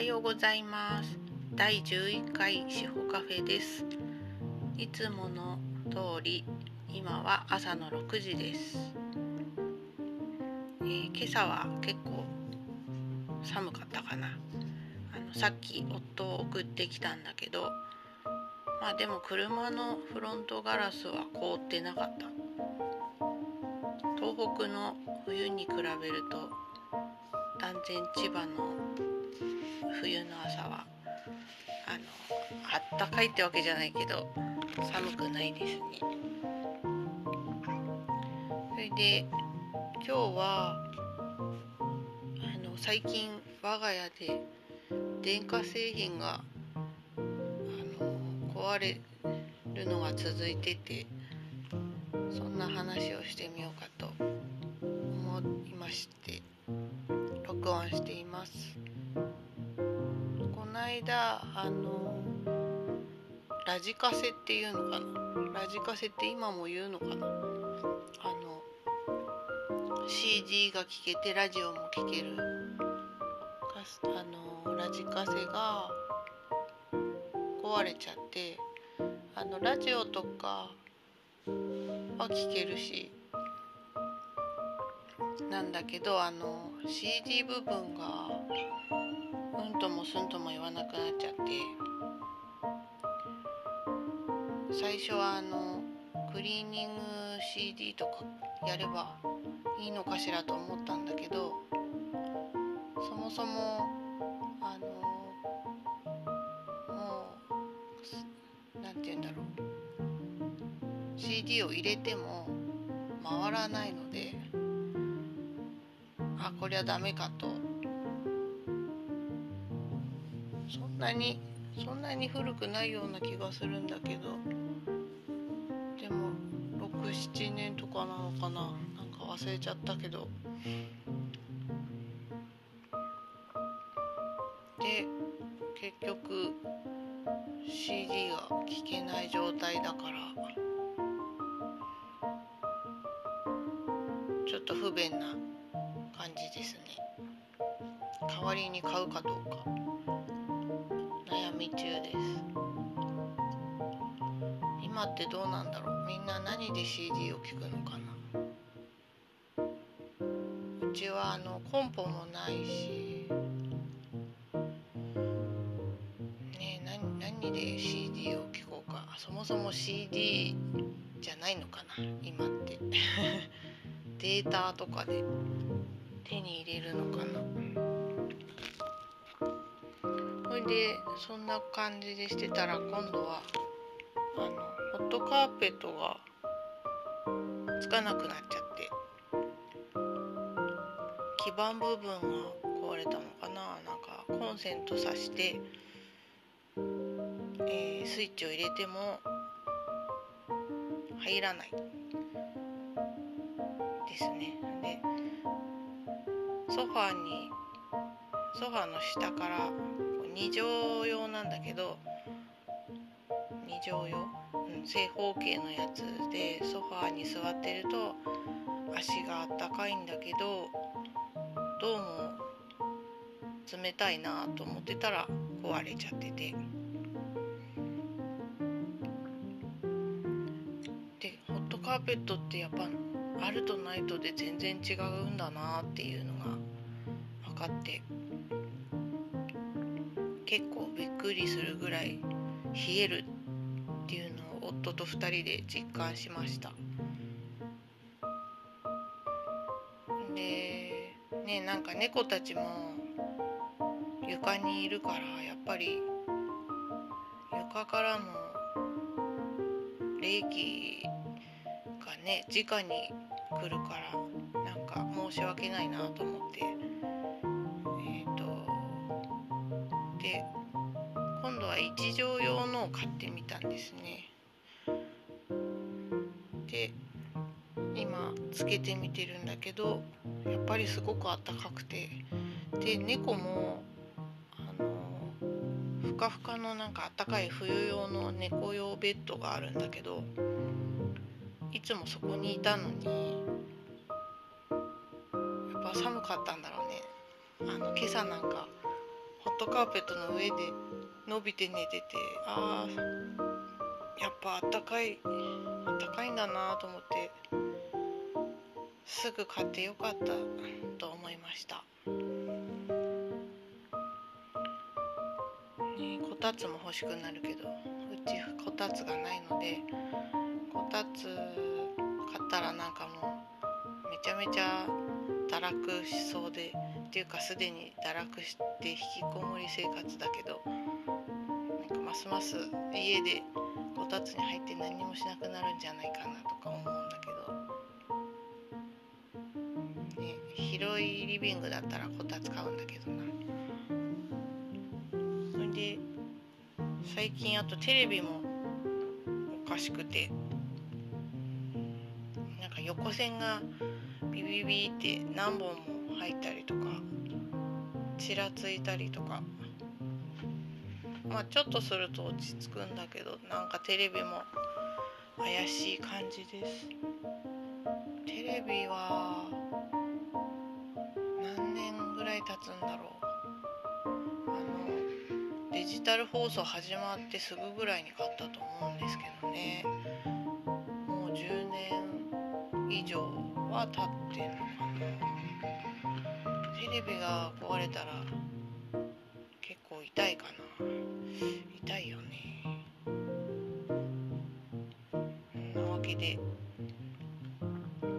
はようございます。第11回司法カフェです。いつもの通り今は朝の6時です、えー、今朝は結構寒かったかな。あのさっき夫を送ってきたんだけどまあでも車のフロントガラスは凍ってなかった。東北の冬に比べると断然千葉の冬の朝はあのあったかいってわけじゃないけど寒くないですね。それで今日はあの最近我が家で電化製品があの壊れるのが続いててそんな話をしてみようかと思いまして録音しています間あのラジカセっていうのかな？ラジカセって今も言うのかな？あの CD が聴けてラジオも聴けるあのラジカセが壊れちゃってあのラジオとかは聴けるしなんだけどあの CD 部分がうんともすんとも言わなくなっちゃって。最初はあのクリーニング CD とかやればいいのかしらと思ったんだけどそもそもあのもう何て言うんだろう。CD を入れても回らないのであこりゃダメかとなにそんなに古くないような気がするんだけど。でも67年とかなのかな。なんか忘れちゃったけど。で結局 CD が聴けない状態だから。ちょっと不便な感じですね。代わりに買うかどうか。悩み中です。今ってどうなんだろう？みんな何で CD を聴くのかな？うちはあのコンポもないし。ね何何で CD を聴こうか？そもそも CD じゃないのかな？今って。データとかで手に入れるのかな？でそんな感じでしてたら今度はあのホットカーペットがつかなくなっちゃって基板部分が壊れたのかな？なんかコンセント挿して、えー、スイッチを入れても入らない。ですね。でソファーにソファーの下から2畳用なんだけど2畳用、うん、正方形のやつでソファーに座ってると足があったかいんだけどどうも冷たいなと思ってたら壊れちゃってて。でホットカーペットってやっぱあるとないとで全然違うんだなっていうのが分かって。結構びっくりするぐらい冷えるっていうのを夫と2人で実感しました。でねなんか猫たちも床にいるからやっぱり床からの冷気がね直に来るからなんか申し訳ないなと思って。1畳用のを買ってみたんですね。で今つけてみてるんだけどやっぱりすごくあったかくて。で猫もあのふかふかのなんかあったかい冬用の猫用ベッドがあるんだけどいつもそこにいたのにやっぱ寒かったんだろうね。あの今朝なんかホットカーペットの上で伸びて寝ててあーやっぱあったかいあったかいんだなと思ってすぐ買ってよかったと思いました。ね、こたつも欲しくなるけどうちこたつがないのでこたつ買ったらなんかもうめちゃめちゃ堕落しそうでっていうかすでに堕落して引きこもり生活だけどますます家でこたつに入って何もしなくなるんじゃないかなとか思うんだけど、ね、広いリビングだったらこたつ買うんだけどな。それで最近あとテレビもおかしくてなんか横線がビビビって何本も入ったりとかちらついたりとかまあちょっとすると落ち着くんだけどなんかテレビも怪しい感じです。テレビは何年ぐらい経つんだろう。あのデジタル放送始まってすぐぐらいに買ったと思うんですけどね。もう10年以上は経ってんのかな。テレビが壊れたら痛いかな。痛いよね。なわけで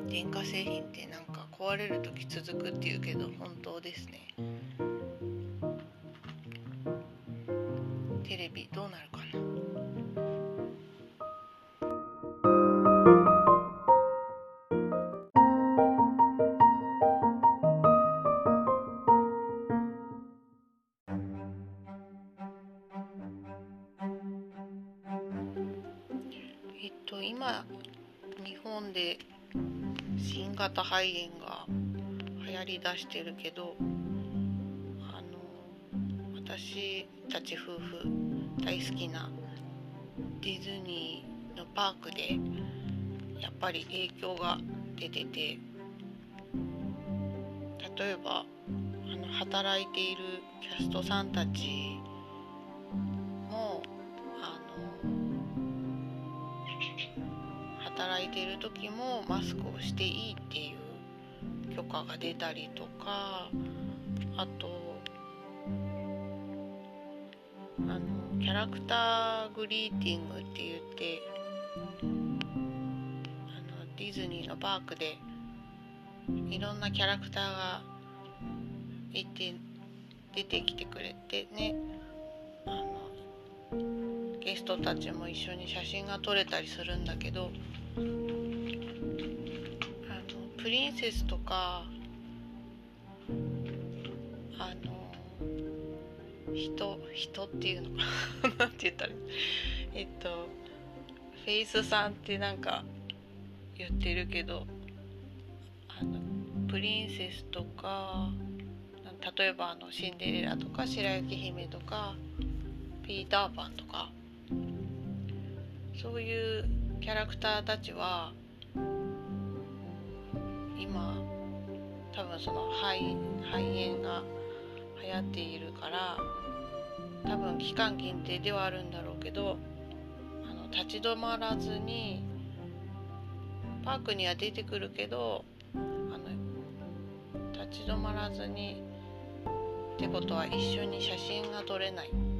電化製品ってなんか壊れる時続くっていうけど本当ですね。今日本で新型肺炎が流行りだしてるけどあの私たち夫婦大好きなディズニーのパークでやっぱり影響が出てて例えばあの働いているキャストさんたちいてる時もマスクをしていいっていう許可が出たりとかあとあのキャラクターグリーティングって言ってあのディズニーのパークでいろんなキャラクターがいて出てきてくれてねあのゲストたちも一緒に写真が撮れたりするんだけどあのプリンセスとかあの人人っていうのかな？なんて言ったらえっとフェイスさんってなんか言ってるけどあのプリンセスとか例えばあのシンデレラとか白雪姫とかピーターパンとかそういうキャラクターたちは今多分その肺肺炎が流行っているから多分期間限定ではあるんだろうけどあの立ち止まらずにパークには出てくるけどあの立ち止まらずにってことは一緒に写真が撮れない。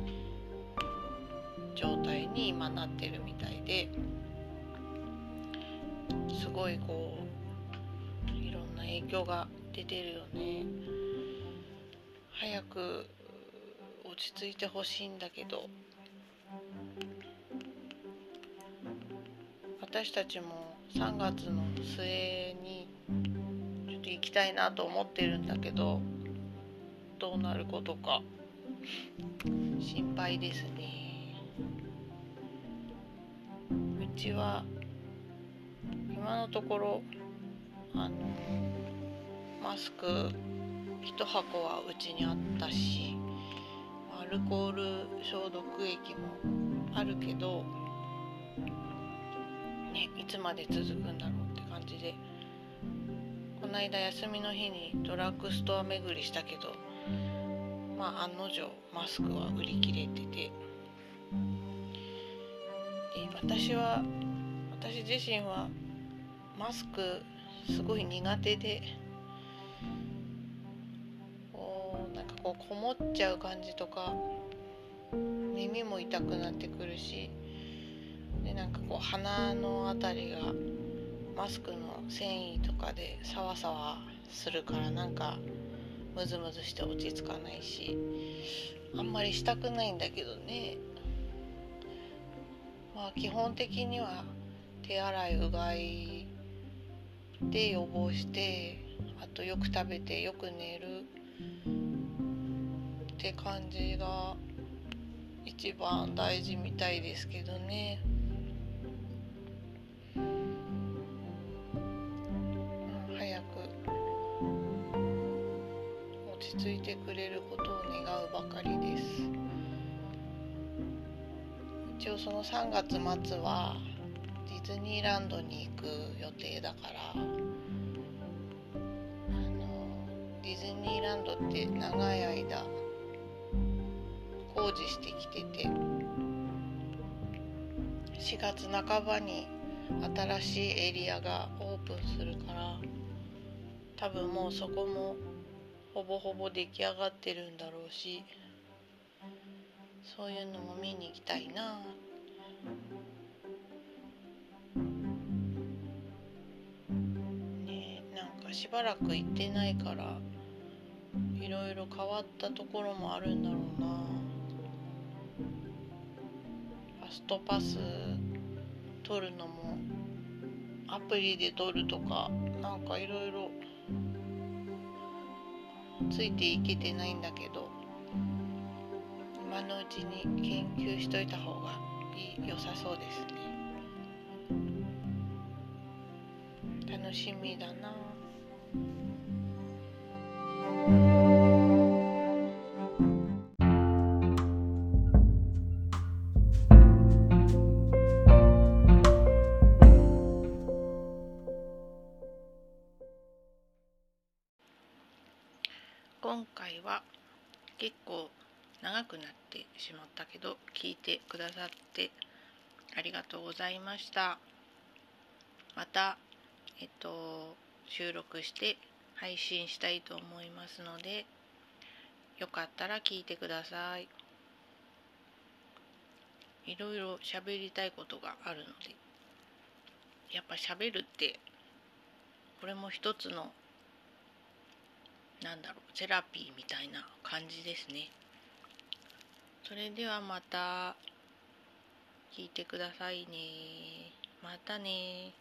状態に今なってるみたいですごいこういろんな影響が出てるよね。早く落ち着いてほしいんだけど私たちも3月の末にちょっと行きたいなと思ってるんだけどどうなることか心配ですね。ちは。今のところあのマスク1箱はうちにあったしアルコール消毒液もあるけどねいつまで続くんだろうって感じで。この間休みの日にドラッグストア巡りしたけどまあ案の定マスクは売り切れてて。で私は私自身はマスクすごい苦手でこうなんかこうこもっちゃう感じとか耳も痛くなってくるしでなんかこう鼻の辺りがマスクの繊維とかでサワサワするからなんかムズムズして落ち着かないしあんまりしたくないんだけどね。まあ基本的には手洗いうがいで予防してあとよく食べてよく寝るって感じが一番大事みたいですけどね。その3月末はディズニーランドに行く予定だからあのディズニーランドって長い間工事してきてて4月半ばに新しいエリアがオープンするから多分もうそこもほぼほぼ出来上がってるんだろうしそういうのも見に行きたいな。ねなんかしばらく行ってないからいろいろ変わったところもあるんだろうな。ファストパス取るのもアプリで取るとかなんかいろいろついていけてないんだけど今のうちに研究しといた方がいい良さそうですね。楽しみだな。今回は結構長くなってしまったけど聞いてくださってありがとうございました。またえっと収録して配信したいと思いますのでよかったら聞いてください。いろいろ喋りたいことがあるのでやっぱ喋るってこれも一つのなんだろうセラピーみたいな感じですね。それではまた聞いてくださいね。またね。